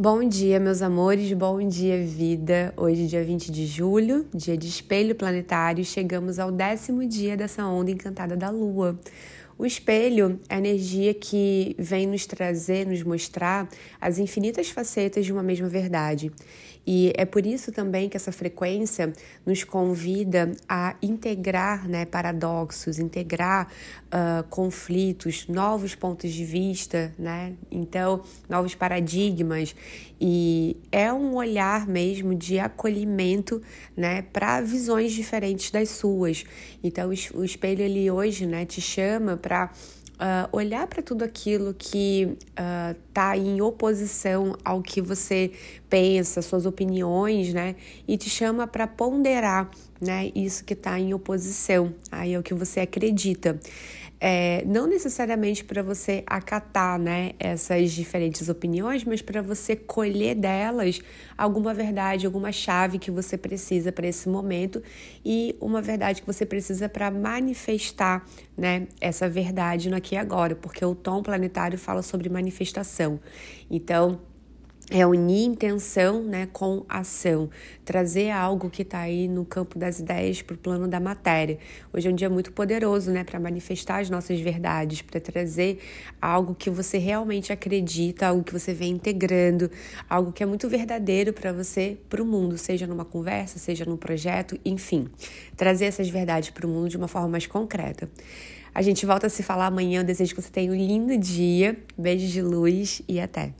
Bom dia, meus amores, bom dia, vida. Hoje, dia 20 de julho, dia de espelho planetário, chegamos ao décimo dia dessa onda encantada da Lua. O espelho é a energia que vem nos trazer, nos mostrar as infinitas facetas de uma mesma verdade. E é por isso também que essa frequência nos convida a integrar né, paradoxos, integrar uh, conflitos, novos pontos de vista, né? então, novos paradigmas. E é um olhar mesmo de acolhimento né, para visões diferentes das suas. Então, o espelho ele hoje né, te chama para uh, olhar para tudo aquilo que está ah, em oposição ao que você pensa, suas opiniões, né? E te chama para ponderar, né? Isso que está em oposição aí ao que você acredita é, não necessariamente para você acatar né, essas diferentes opiniões, mas para você colher delas alguma verdade, alguma chave que você precisa para esse momento e uma verdade que você precisa para manifestar né, essa verdade no aqui e agora, porque o tom planetário fala sobre manifestação. Então, é unir intenção né, com ação, trazer algo que está aí no campo das ideias para o plano da matéria. Hoje é um dia muito poderoso né, para manifestar as nossas verdades, para trazer algo que você realmente acredita, algo que você vem integrando, algo que é muito verdadeiro para você, para o mundo, seja numa conversa, seja num projeto, enfim, trazer essas verdades para o mundo de uma forma mais concreta. A gente volta a se falar amanhã. Eu desejo que você tenha um lindo dia. Beijos de luz e até!